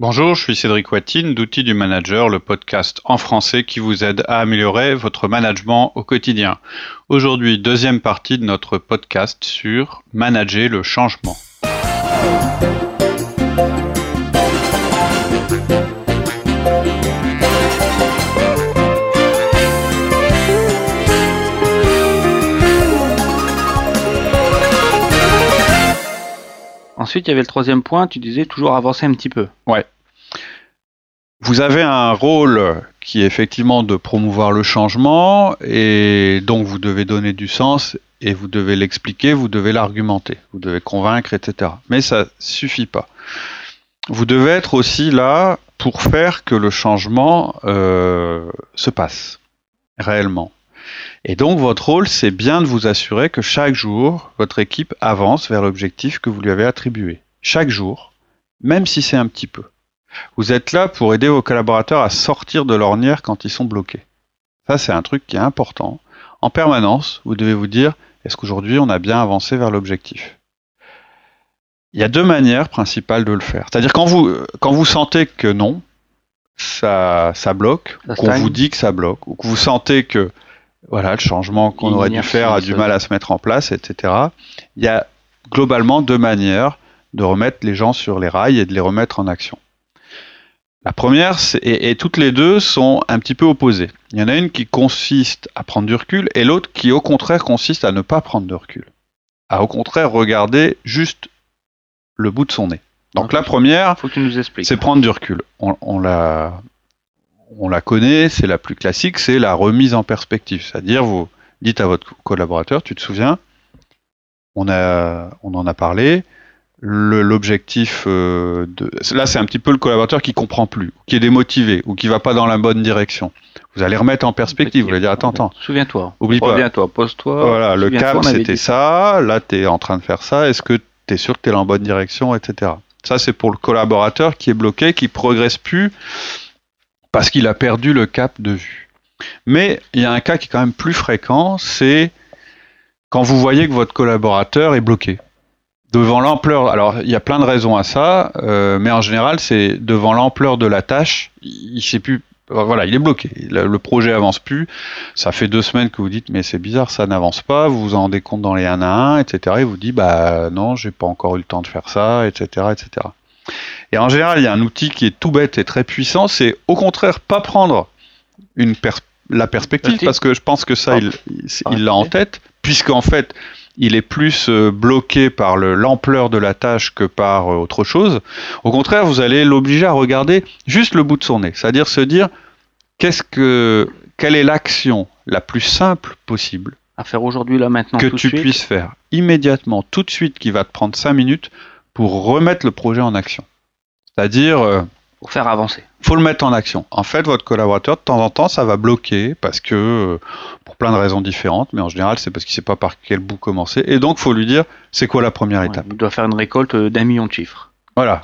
Bonjour, je suis Cédric Watine d'Outils du Manager, le podcast en français qui vous aide à améliorer votre management au quotidien. Aujourd'hui, deuxième partie de notre podcast sur manager le changement. Ensuite, il y avait le troisième point, tu disais toujours avancer un petit peu. Ouais. Vous avez un rôle qui est effectivement de promouvoir le changement et donc vous devez donner du sens et vous devez l'expliquer, vous devez l'argumenter, vous devez convaincre, etc. Mais ça suffit pas. Vous devez être aussi là pour faire que le changement euh, se passe réellement. Et donc votre rôle, c'est bien de vous assurer que chaque jour, votre équipe avance vers l'objectif que vous lui avez attribué. Chaque jour, même si c'est un petit peu. Vous êtes là pour aider vos collaborateurs à sortir de l'ornière quand ils sont bloqués. Ça, c'est un truc qui est important. En permanence, vous devez vous dire, est-ce qu'aujourd'hui on a bien avancé vers l'objectif? Il y a deux manières principales de le faire. C'est-à-dire quand vous, quand vous sentez que non, ça, ça bloque, qu'on vous dit que ça bloque, ou que vous sentez que voilà, le changement qu'on aurait dû faire a du mal à se mettre en place, etc. Il y a globalement deux manières de remettre les gens sur les rails et de les remettre en action. La première, et, et, toutes les deux sont un petit peu opposées. Il y en a une qui consiste à prendre du recul et l'autre qui au contraire consiste à ne pas prendre de recul. À au contraire regarder juste le bout de son nez. Donc, la première, c'est prendre du recul. On, on l'a on la connaît, c'est la plus classique, c'est la remise en perspective. C'est-à-dire, vous dites à votre collaborateur, tu te souviens, on, a, on en a parlé, l'objectif euh, de... Là, c'est un petit peu le collaborateur qui comprend plus, qui est démotivé, ou qui va pas dans la bonne direction. Vous allez remettre en perspective, vous allez dire, attends, attends. Souviens-toi. Oublie pas. Souviens-toi, pose-toi. Voilà, le cap, c'était ça, là, tu es en train de faire ça, est-ce que tu es sûr que tu es dans la bonne direction, etc. Ça, c'est pour le collaborateur qui est bloqué, qui progresse plus, parce qu'il a perdu le cap de vue. Mais il y a un cas qui est quand même plus fréquent, c'est quand vous voyez que votre collaborateur est bloqué. Devant l'ampleur, alors il y a plein de raisons à ça, euh, mais en général c'est devant l'ampleur de la tâche, il sait plus, voilà, il est bloqué, le, projet avance plus. Ça fait deux semaines que vous dites mais c'est bizarre, ça n'avance pas. Vous vous en rendez compte dans les 1 à 1, etc. Et vous dit bah non, j'ai pas encore eu le temps de faire ça, etc., etc. Et en général, il y a un outil qui est tout bête et très puissant, c'est au contraire pas prendre une la perspective, parce que je pense que ça, il l'a en tête, puisqu'en fait, il est plus euh, bloqué par l'ampleur de la tâche que par euh, autre chose. Au contraire, vous allez l'obliger à regarder juste le bout de son nez, c'est-à-dire se dire qu'est-ce que, quelle est l'action la plus simple possible à faire aujourd'hui, là, maintenant, que tu puisses faire immédiatement, tout de suite, qui va te prendre 5 minutes pour remettre le projet en action. C'est-à-dire. Euh, pour faire avancer. faut le mettre en action. En fait, votre collaborateur, de temps en temps, ça va bloquer parce que, euh, pour plein de raisons différentes, mais en général, c'est parce qu'il ne sait pas par quel bout commencer. Et donc, faut lui dire, c'est quoi la première étape? Il doit faire une récolte d'un million de chiffres. Voilà.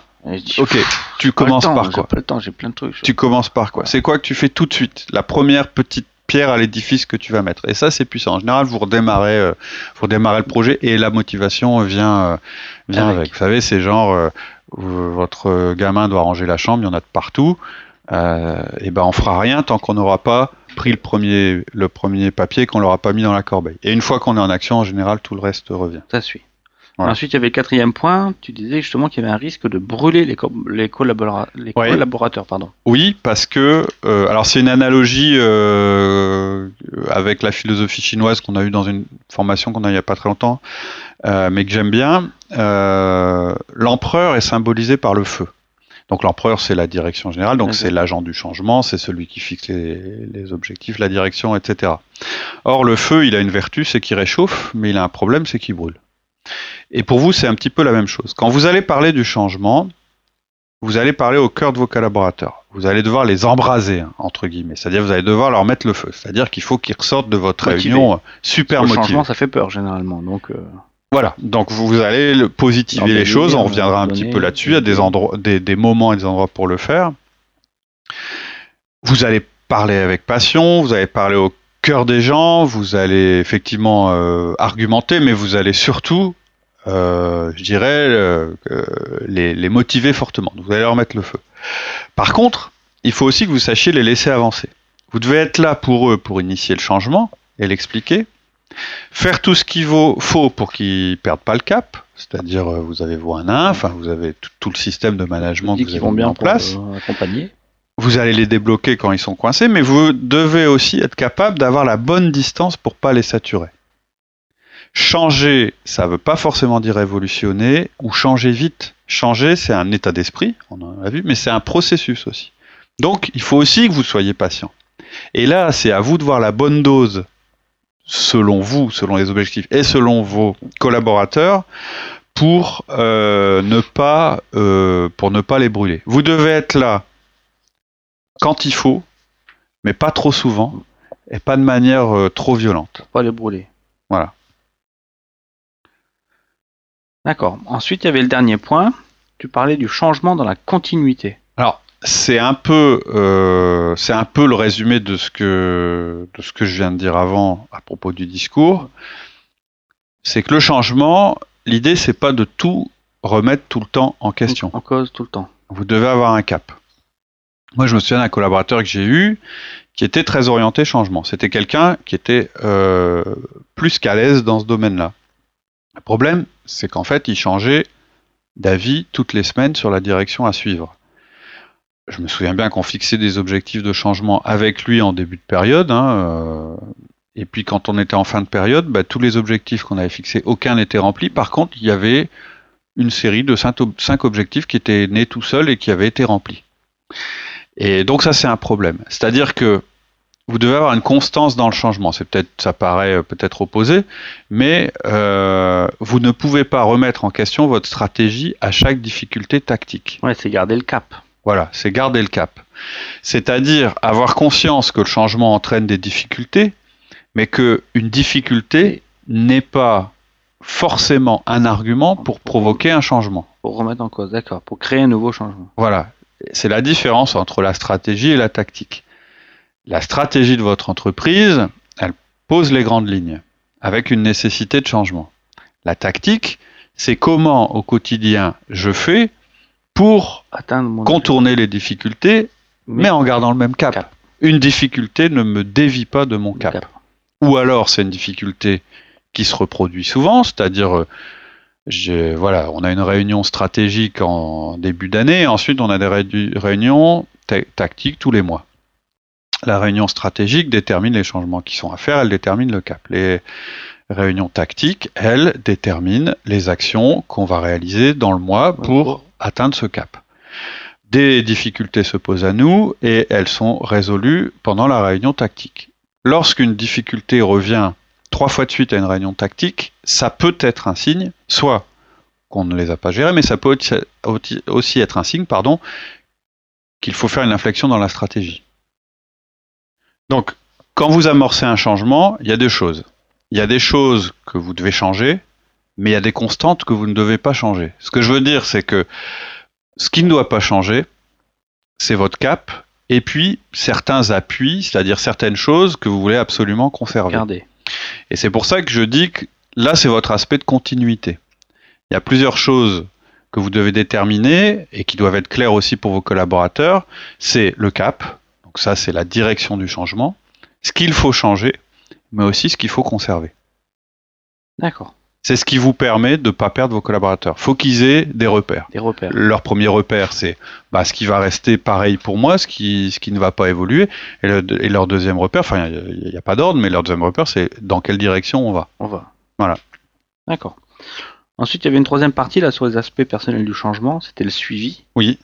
ok, tu commences par quoi? Pas le temps, j'ai plein de trucs. Tu commences par quoi? C'est quoi que tu fais tout de suite? La première petite pierre à l'édifice que tu vas mettre. Et ça, c'est puissant. En général, vous redémarrez, euh, vous redémarrez le projet et la motivation vient, vient avec. Vous savez, c'est genre, votre gamin doit ranger la chambre, il y en a de partout. Euh, et ben on fera rien tant qu'on n'aura pas pris le premier, le premier papier, qu'on l'aura pas mis dans la corbeille. Et une fois qu'on est en action, en général, tout le reste revient. Ça suit. Ensuite, il y avait le quatrième point. Tu disais justement qu'il y avait un risque de brûler les, les, collaborateurs. Pardon. Oui, parce que euh, alors c'est une analogie euh, avec la philosophie chinoise qu'on a eue dans une formation qu'on a il n'y a pas très longtemps, euh, mais que j'aime bien. L'empereur est symbolisé par le feu. Donc l'empereur, c'est la direction générale, donc c'est l'agent du changement, c'est celui qui fixe les, les, objectifs, la direction, etc. Or, le feu, il a une vertu, c'est qu'il réchauffe, mais il a un problème, c'est qu'il brûle. Et pour vous, c'est un petit peu la même chose. Quand vous allez parler du changement, vous allez parler au cœur de vos collaborateurs. Vous allez devoir les embraser, hein, entre guillemets. C'est-à-dire, vous allez devoir leur mettre le feu. C'est-à-dire qu'il faut qu'ils ressortent de votre réunion euh, super motivés. Le changement, ça fait peur, généralement. Donc, euh, Voilà. Donc, vous allez positiver les choses. On reviendra un petit peu là-dessus. Il y a des, endroits, des, des moments et des endroits pour le faire. Vous allez parler avec passion. Vous allez parler au cœur des gens. Vous allez effectivement euh, argumenter, mais vous allez surtout je dirais, les, les motiver fortement. Vous allez leur mettre le feu. Par contre, il faut aussi que vous sachiez les laisser avancer. Vous devez être là pour eux pour initier le changement et l'expliquer. Faire tout ce qu'il faut pour qu'ils perdent pas le cap, c'est-à-dire euh, vous avez vos 1 1, enfin vous avez tout, le système de management que vous avez mis en place. Euh, accompagner. Vous allez les débloquer quand ils sont coincés, mais vous devez aussi être capable d'avoir la bonne distance pour pas les saturer. Changer, ça ne veut pas forcément dire révolutionner ou changer vite. Changer, c'est un état d'esprit, on en a vu, mais c'est un processus aussi. Donc, il faut aussi que vous soyez patient. Et là, c'est à vous de voir la bonne dose selon vous, selon les objectifs et selon vos collaborateurs pour euh, euh, pour ne pas les brûler. Vous devez être là quand il faut, mais pas trop souvent et pas de manière euh, trop violente. Pas les brûler. Voilà. D'accord. Ensuite, il y avait le dernier point. Tu parlais du changement dans la continuité. Alors, c'est un peu, euh, c'est un peu le résumé de ce que de ce que je viens de dire avant à propos du discours. C'est que le changement, l'idée, c'est pas de tout remettre tout le temps en question. En cause tout le temps. Vous devez avoir un cap. Moi, je me souviens d'un collaborateur que j'ai eu qui était très orienté changement. C'était quelqu'un qui était euh, plus qu'à l'aise dans ce domaine-là. Le problème, c'est qu'en fait, il changeait d'avis toutes les semaines sur la direction à suivre je me souviens bien qu'on fixait des objectifs de changement avec lui en début de période. Hein, euh, et puis quand on était en fin de période, bah, tous les objectifs qu'on avait fixés, aucun n'était rempli. Par contre, il y avait une série de cinq objectifs qui étaient nés tout seuls et qui avaient été remplis. Et donc ça, c'est un problème. C'est-à-dire que vous devez avoir une constance dans le changement. C'est peut-être, ça paraît euh, peut-être opposé, mais euh, vous ne pouvez pas remettre en question votre stratégie à chaque difficulté tactique. Ouais, c'est garder le cap. Voilà, c'est garder le cap. C'est-à-dire avoir conscience que le changement entraîne des difficultés, mais que une difficulté n'est pas forcément un argument pour provoquer un changement. Pour remettre en cause, d'accord, pour créer un nouveau changement. Voilà, c'est la différence entre la stratégie et la tactique. La stratégie de votre entreprise, elle pose les grandes lignes, avec une nécessité de changement. La tactique, c'est comment au quotidien je fais pour contourner les difficultés, mais, en gardant le même cap. Une difficulté ne me dévie pas de mon cap. Ou alors c'est une difficulté qui se reproduit souvent, c'est-à-dire voilà, on a une réunion stratégique en début d'année, ensuite on a des réunions tactiques tous les mois. La réunion stratégique détermine les changements qui sont à faire, elle détermine le cap. Les réunions tactiques, elles, déterminent les actions qu'on va réaliser dans le mois pour atteindre ce cap. Des difficultés se posent à nous et elles sont résolues pendant la réunion tactique. Lorsqu'une difficulté revient trois fois de suite à une réunion tactique, ça peut être un signe, soit qu'on ne les a pas gérées, mais ça peut aussi être un signe, pardon, qu'il faut faire une inflexion dans la stratégie. Donc, quand vous amorcez un changement, il y a deux choses. Il y a des choses que vous devez changer, mais il y a des constantes que vous ne devez pas changer. Ce que je veux dire, c'est que ce qui ne doit pas changer, c'est votre cap, et puis certains appuis, c'est-à-dire certaines choses que vous voulez absolument conserver. Et c'est pour ça que je dis que là, c'est votre aspect de continuité. Il y a plusieurs choses que vous devez déterminer et qui doivent être claires aussi pour vos collaborateurs. C'est le cap, donc ça c'est la direction du changement, ce qu'il faut changer, mais aussi ce qu'il faut conserver. D'accord. C'est ce qui vous permet de ne pas perdre vos collaborateurs. Faut qu'ils aient des repères. Des repères. Leur premier repère, c'est bah, ce qui va rester pareil pour moi, ce qui, ce qui ne va pas évoluer. Et, leur deuxième repère, enfin, il n'y a, pas d'ordre, mais leur deuxième repère, c'est dans quelle direction on va. On va. Voilà. D'accord. Ensuite, il y avait une troisième partie là sur les aspects personnels du changement, c'était le suivi. Oui.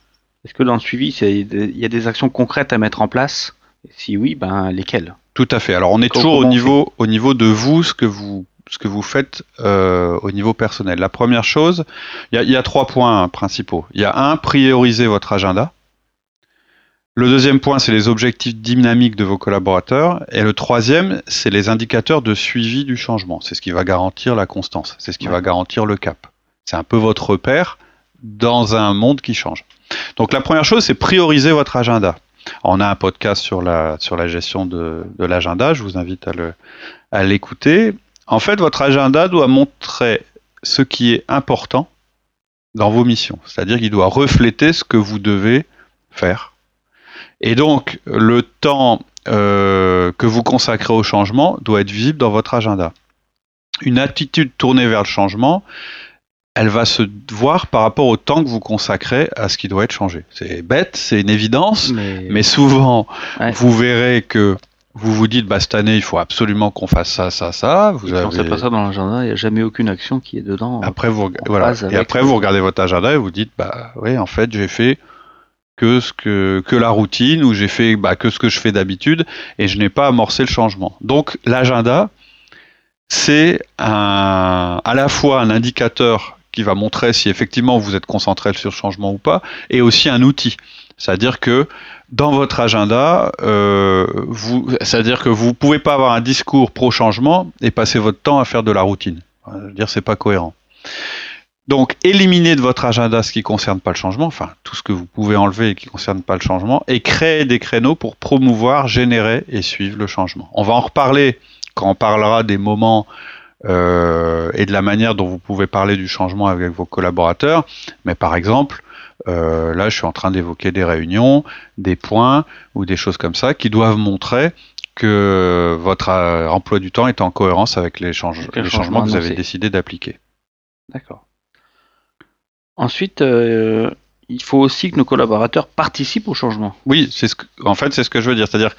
Est-ce que dans le suivi, il y a des actions concrètes à mettre en place? Si oui, ben lesquelles? Tout à fait. Alors on est toujours au niveau, au niveau de vous, ce que vous ce que vous faites euh, au niveau personnel. La première chose, il y, a trois points principaux. Il y a un, prioriser votre agenda. Le deuxième point, c'est les objectifs dynamiques de vos collaborateurs. Et le troisième, c'est les indicateurs de suivi du changement. C'est ce qui va garantir la constance. C'est ce qui va garantir le cap. C'est un peu votre repère dans un monde qui change. Donc la première chose, c'est prioriser votre agenda. On a un podcast sur la, sur la gestion de, de l'agenda. Je vous invite à l'écouter. En fait, votre agenda doit montrer ce qui est important dans vos missions. C'est-à-dire qu'il doit refléter ce que vous devez faire. Et donc, le temps euh, que vous consacrez au changement doit être visible dans votre agenda. Une attitude tournée vers le changement, elle va se voir par rapport au temps que vous consacrez à ce qui doit être changé. C'est bête, c'est une évidence, mais, souvent, vous verrez que vous vous dites, bah, cette année, il faut absolument qu'on fasse ça, ça, ça. Vous avez... pas ça dans l'agenda, il n'y a jamais aucune action qui est dedans. Après, vous, voilà. Et après, vous regardez votre agenda et vous dites, bah, oui, en fait, j'ai fait que ce que, que la routine ou j'ai fait bah, que ce que je fais d'habitude et je n'ai pas amorcé le changement. Donc, l'agenda, c'est un, à la fois un indicateur qui va montrer si effectivement vous êtes concentré sur le changement ou pas, et aussi un outil. C'est-à-dire que dans votre agenda, euh, c'est-à-dire que vous pouvez pas avoir un discours pro-changement et passer votre temps à faire de la routine. Dire, c'est pas cohérent. Donc, éliminez de votre agenda ce qui concerne pas le changement, enfin tout ce que vous pouvez enlever et qui concerne pas le changement, et créez des créneaux pour promouvoir, générer et suivre le changement. On va en reparler quand on parlera des moments euh, et de la manière dont vous pouvez parler du changement avec vos collaborateurs. Mais par exemple, euh, là, je suis en train d'évoquer des réunions, des points ou des choses comme ça qui doivent montrer que votre euh, emploi du temps est en cohérence avec les, changements que vous avez décidé d'appliquer. D'accord. Ensuite, il faut aussi que nos collaborateurs participent au changement. Oui, c'est ce en fait, c'est ce que je veux dire. C'est-à-dire,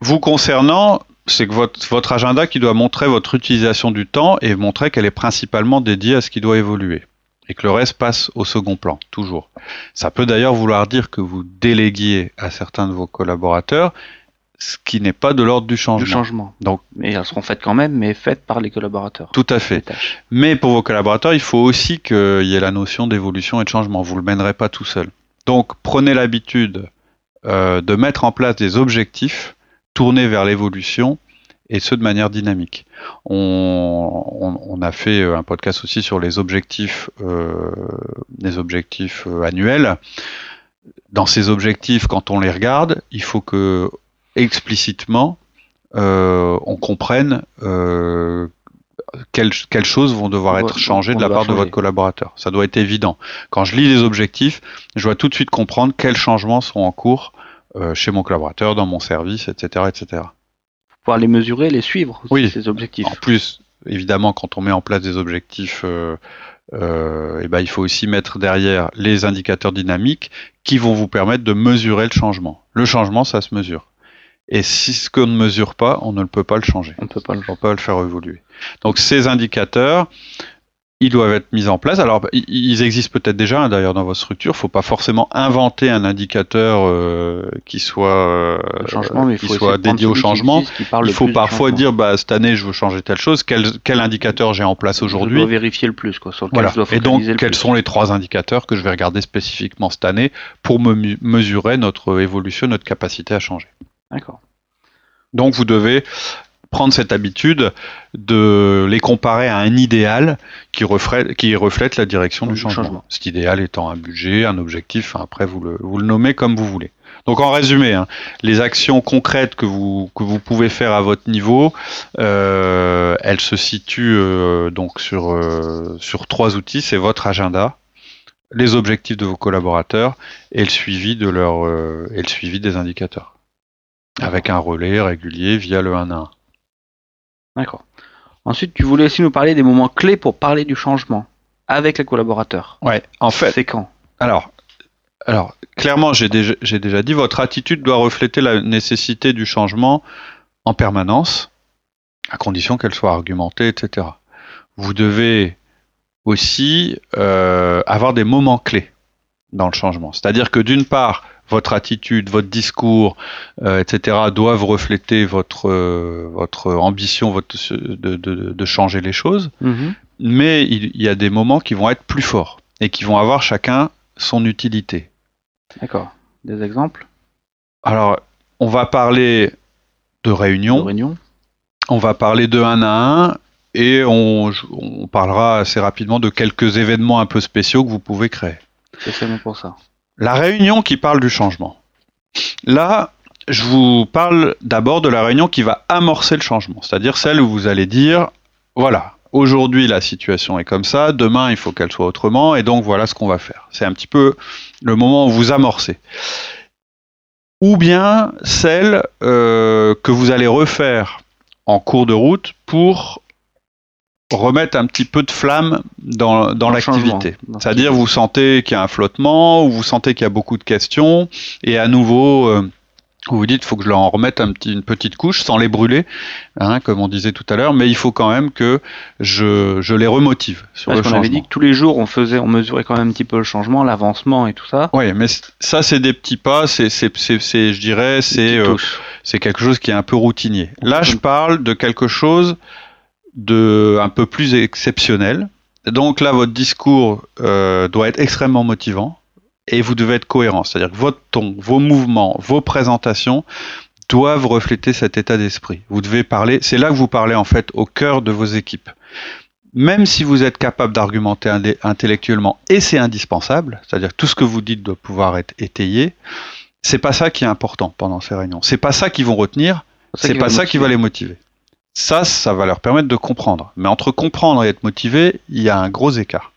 vous concernant, c'est que votre, votre agenda qui doit montrer votre utilisation du temps et montrer qu'elle est principalement dédiée à ce qui doit évoluer. Et que le reste passe au second plan, toujours. Ça peut d'ailleurs vouloir dire que vous déléguiez à certains de vos collaborateurs, ce qui n'est pas de l'ordre du changement. Du changement. Donc, mais elles seront faites quand même, mais faites par les collaborateurs. Tout à fait. Mais pour vos collaborateurs, il faut aussi qu'il y ait la notion d'évolution et de changement. Vous ne le mènerez pas tout seul. Donc, prenez l'habitude euh, de mettre en place des objectifs tourner vers l'évolution et ce de manière dynamique. On, a fait un podcast aussi sur les objectifs, euh, les objectifs euh, annuels. Dans ces objectifs, quand on les regarde, il faut que explicitement euh, on comprenne quelles, quelles, choses vont devoir être changées de la part de votre collaborateur. Ça doit être évident. Quand je lis les objectifs, je dois tout de suite comprendre quels changements sont en cours euh, chez mon collaborateur, dans mon service, etc., etc. Pouvoir les mesurer, les suivre, oui. ces objectifs. En plus, évidemment, quand on met en place des objectifs, euh, euh, eh ben, il faut aussi mettre derrière les indicateurs dynamiques qui vont vous permettre de mesurer le changement. Le changement, ça se mesure. Et si ce qu'on ne mesure pas, on ne peut pas le changer. On ne peut pas le, on peut pas le faire évoluer. Donc ces indicateurs, ils doivent être mis en place. Alors, ils existent peut-être déjà hein, d'ailleurs dans votre structure. Il ne faut pas forcément inventer un indicateur euh, qui soit, euh, qui soit dédié au changement. il faut parfois dire, bah, cette année, je veux changer telle chose. Quel, quel indicateur j'ai en place aujourd'hui Je dois vérifier le plus. Quoi, sur voilà. Et donc, quels sont les trois indicateurs que je vais regarder spécifiquement cette année pour me mesurer notre évolution, notre capacité à changer D'accord. Donc, vous devez prendre cette habitude de les comparer à un idéal qui reflète, qui reflète la direction du changement. Cet idéal étant un budget, un objectif, après vous le, vous le nommez comme vous voulez. Donc en résumé, hein, les actions concrètes que vous, que vous pouvez faire à votre niveau, euh, elles se situent euh, donc sur, euh, sur trois outils. C'est votre agenda, les objectifs de vos collaborateurs et le suivi, de leur, et le suivi des indicateurs. Avec un relais régulier via le 1 à 1. D'accord. Ensuite, tu voulais aussi nous parler des moments clés pour parler du changement avec les collaborateurs. Ouais, en fait. C'est quand? Alors, alors clairement, j'ai déjà, déjà dit, votre attitude doit refléter la nécessité du changement en permanence, à condition qu'elle soit argumentée, etc. Vous devez aussi euh, avoir des moments clés dans le changement. C'est-à-dire que d'une part, votre attitude, votre discours, euh, etc., doivent refléter votre, euh, votre ambition votre, de, de, de, changer les choses. Mhm. Mais il, y a des moments qui vont être plus forts et qui vont avoir chacun son utilité. D'accord. Des exemples? Alors, on va parler de réunions. De réunion. On va parler de un à un et on, on parlera assez rapidement de quelques événements un peu spéciaux que vous pouvez créer. C'est pour ça. La réunion qui parle du changement. Là, je vous parle d'abord de la réunion qui va amorcer le changement, c'est-à-dire celle où vous allez dire, voilà, aujourd'hui la situation est comme ça, demain il faut qu'elle soit autrement, et donc voilà ce qu'on va faire. C'est un petit peu le moment où vous amorcez. Ou bien celle euh, que vous allez refaire en cours de route pour remettre un petit peu de flamme dans, l'activité. C'est-à-dire vous sentez qu'il y a un flottement, ou vous sentez qu'il y a beaucoup de questions, et à nouveau... Euh, vous vous dites, il faut que je leur en remette un petit, une petite couche sans les brûler, hein, comme on disait tout à l'heure, mais il faut quand même que je, je les remotive sur le changement. On avait dit que tous les jours on faisait, on mesurait quand même un petit peu le changement, l'avancement et tout ça. Oui, mais ça c'est des petits pas, c'est, je dirais, c'est, euh, c'est quelque chose qui est un peu routinier. Là, je parle de quelque chose de un peu plus exceptionnel. Donc là, votre discours euh, doit être extrêmement motivant et vous devez être cohérent. C'est-à-dire que votre ton, vos mouvements, vos présentations doivent refléter cet état d'esprit. Vous devez parler, c'est là que vous parlez en fait au cœur de vos équipes. Même si vous êtes capable d'argumenter intellectuellement, et c'est indispensable, c'est-à-dire que tout ce que vous dites doit pouvoir être étayé, c'est pas ça qui est important pendant ces réunions. C'est pas ça qu'ils vont retenir, c'est pas ça qui va les motiver. Ça, ça va leur permettre de comprendre. Mais entre comprendre et être motivé, il y a un gros écart.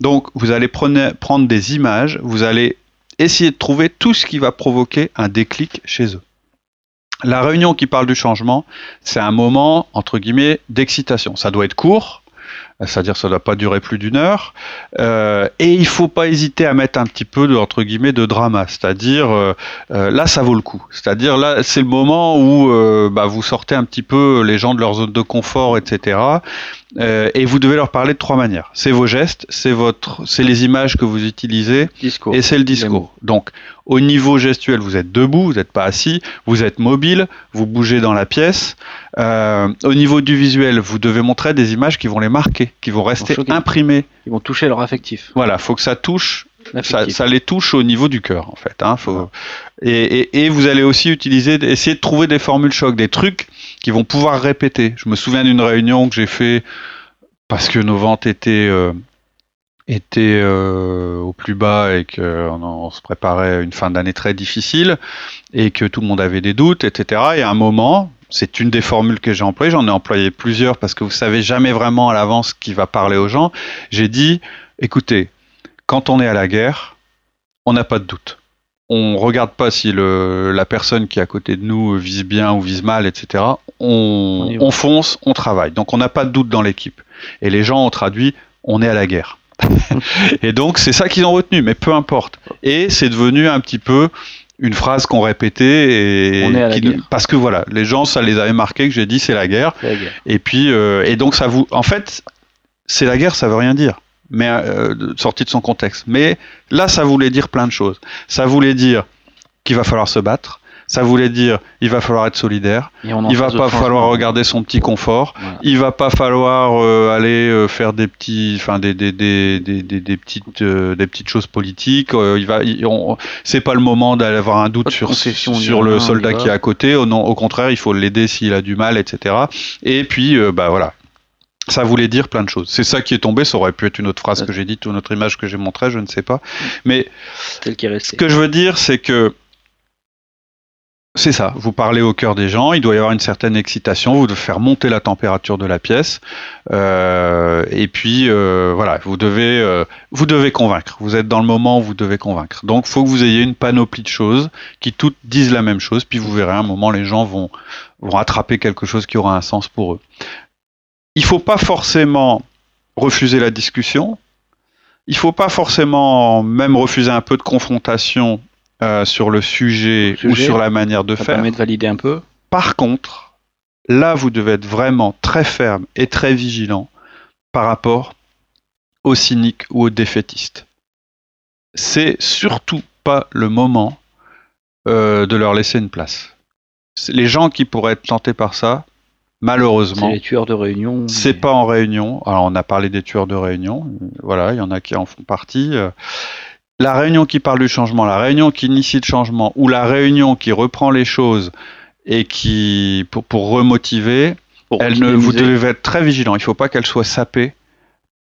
Donc, vous allez prendre des images, vous allez essayer de trouver tout ce qui va provoquer un déclic chez eux. La réunion qui parle du changement, c'est un moment, entre guillemets, d'excitation. Ça doit être court, c'est-à-dire ça ne doit pas durer plus d'une heure. Euh, et il faut pas hésiter à mettre un petit peu de entre guillemets de drama, c'est-à-dire euh, euh, là ça vaut le coup. C'est-à-dire là c'est le moment où bah, vous sortez un petit peu les gens de leur zone de confort, etc. et vous devez leur parler de trois manières. C'est vos gestes, c'est votre, c'est les images que vous utilisez, et c'est le discours. Donc au niveau gestuel, vous êtes debout, vous n'êtes pas assis, vous êtes mobile, vous bougez dans la pièce. Euh, au niveau du visuel, vous devez montrer des images qui vont les marquer, qui vont rester imprimées. Ils vont toucher leur affectif. Voilà, faut que ça touche ça, les touche au niveau du cœur en fait. Hein, faut... et, vous allez aussi utiliser, essayer de trouver des formules choc, des trucs qui vont pouvoir répéter. Je me souviens d'une réunion que j'ai fait parce que nos ventes étaient euh, était euh, au plus bas et qu'on on se préparait à une fin d'année très difficile et que tout le monde avait des doutes, etc. Et à un moment, c'est une des formules que j'ai employées, j'en ai employé plusieurs parce que vous savez jamais vraiment à l'avance qui va parler aux gens. J'ai dit, écoutez, quand on est à la guerre, on n'a pas de doute. On regarde pas si le, la personne qui est à côté de nous vise bien ou vise mal, etc. On, on fonce, on travaille. Donc on n'a pas de doute dans l'équipe. Et les gens ont traduit, on est à la guerre. et donc c'est ça qu'ils ont retenu, mais peu importe. Et c'est devenu un petit peu une phrase qu'on répétait et parce que voilà, les gens ça les avait marqué que j'ai dit c'est la, guerre. Et puis euh, et donc ça vous, en fait, c'est la guerre, ça veut rien dire, mais euh, sorti de son contexte. Mais là, ça voulait dire plein de choses. Ça voulait dire qu'il va falloir se battre ça voulait dire il va falloir être solidaire, il va pas falloir regarder son petit confort, il va pas falloir euh, aller euh, faire des petits, enfin des, des, des, des, des petites euh, des petites choses politiques. il va, c'est pas le moment d'aller avoir un doute sur sur le soldat qui est à côté. Au, non, au contraire, il faut l'aider s'il a du mal, etc. Et puis bah voilà, ça voulait dire plein de choses. C'est ça qui est tombé. Ça aurait pu être une autre phrase que j'ai dite ou une autre image que j'ai montrée, je ne sais pas. Mais ce que je veux dire, c'est que c'est ça, vous parlez au cœur des gens, il doit y avoir une certaine excitation, vous devez faire monter la température de la pièce, euh, et puis euh, voilà, vous devez, euh, vous devez convaincre. Vous êtes dans le moment où vous devez convaincre. Donc, il faut que vous ayez une panoplie de choses qui toutes disent la même chose, puis vous verrez à un moment les gens vont vont attraper quelque chose qui aura un sens pour eux. Il faut pas forcément refuser la discussion. Il faut pas forcément même refuser un peu de confrontation euh, sur le sujet, ou sur la manière de ça faire. permet de valider un peu. Par contre, là, vous devez être vraiment très ferme et très vigilant par rapport aux cyniques ou aux défaitistes. C'est surtout pas le moment euh, de leur laisser une place. Les gens qui pourraient être tentés par ça, malheureusement. C'est les tueurs de réunion. C'est pas en réunion. Alors on a parlé des tueurs de réunion. Voilà, il y en a qui en font partie. La réunion qui parle du changement, la réunion qui initie le changement, ou la réunion qui reprend les choses et qui pour, pour remotiver, elle ne, vous devez être très vigilant. Il ne faut pas qu'elle soit sapée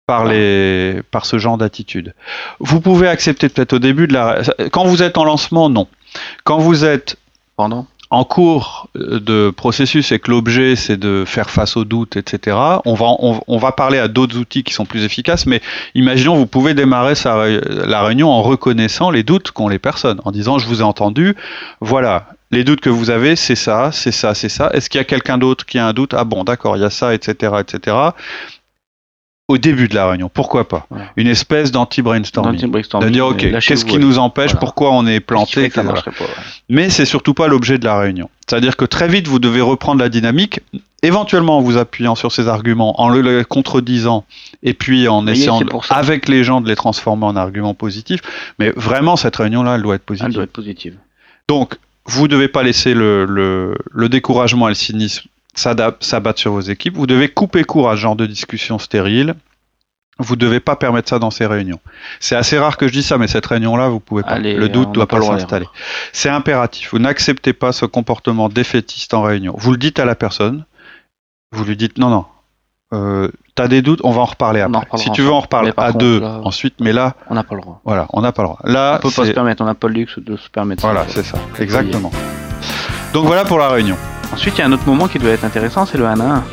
par ah. les par ce genre d'attitude. Vous pouvez accepter peut-être au début de la quand vous êtes en lancement, non. Quand vous êtes pendant en cours de processus et que l'objet c'est de faire face aux doutes, etc., on va, on, va parler à d'autres outils qui sont plus efficaces, mais imaginons vous pouvez démarrer la réunion en reconnaissant les doutes qu'ont les personnes, en disant je vous ai entendu, voilà, les doutes que vous avez, c'est ça, c'est ça, c'est ça. Est-ce qu'il y a quelqu'un d'autre qui a un doute? Ah bon, d'accord, il y a ça, etc., etc au début de la réunion. Pourquoi pas Une espèce d'anti-brainstorming. de dire, OK, qu'est-ce qui nous empêche Pourquoi on est planté Mais c'est surtout pas l'objet de la réunion. C'est-à-dire que très vite, vous devez reprendre la dynamique, éventuellement en vous appuyant sur ces arguments, en le contredisant, et puis en essayant, avec les gens, de les transformer en arguments positifs. Mais vraiment, cette réunion-là, elle doit être positive. Elle doit être positive. Donc, vous ne devez pas laisser le, le découragement et le cynisme s'abattre sur vos équipes. Vous devez couper court à ce genre de discussion stérile. Vous ne devez pas permettre ça dans ces réunions. C'est assez rare que je dise ça, mais cette réunion-là, vous pouvez pas. le doute ne doit pas s'installer. C'est impératif. Vous n'acceptez pas ce comportement défaitiste en réunion. Vous le dites à la personne. Vous lui dites non, non. Euh, T'as des doutes, on va en reparler après. si tu veux, en reparler à deux ensuite, mais là. On n'a pas le droit. Voilà, on n'a pas le droit. Là, on peut pas se permettre, on n'a pas le luxe de se permettre Voilà, c'est ça, exactement. Donc voilà pour la réunion. Ensuite, il y a un autre moment qui doit être intéressant, c'est le 1 à 1.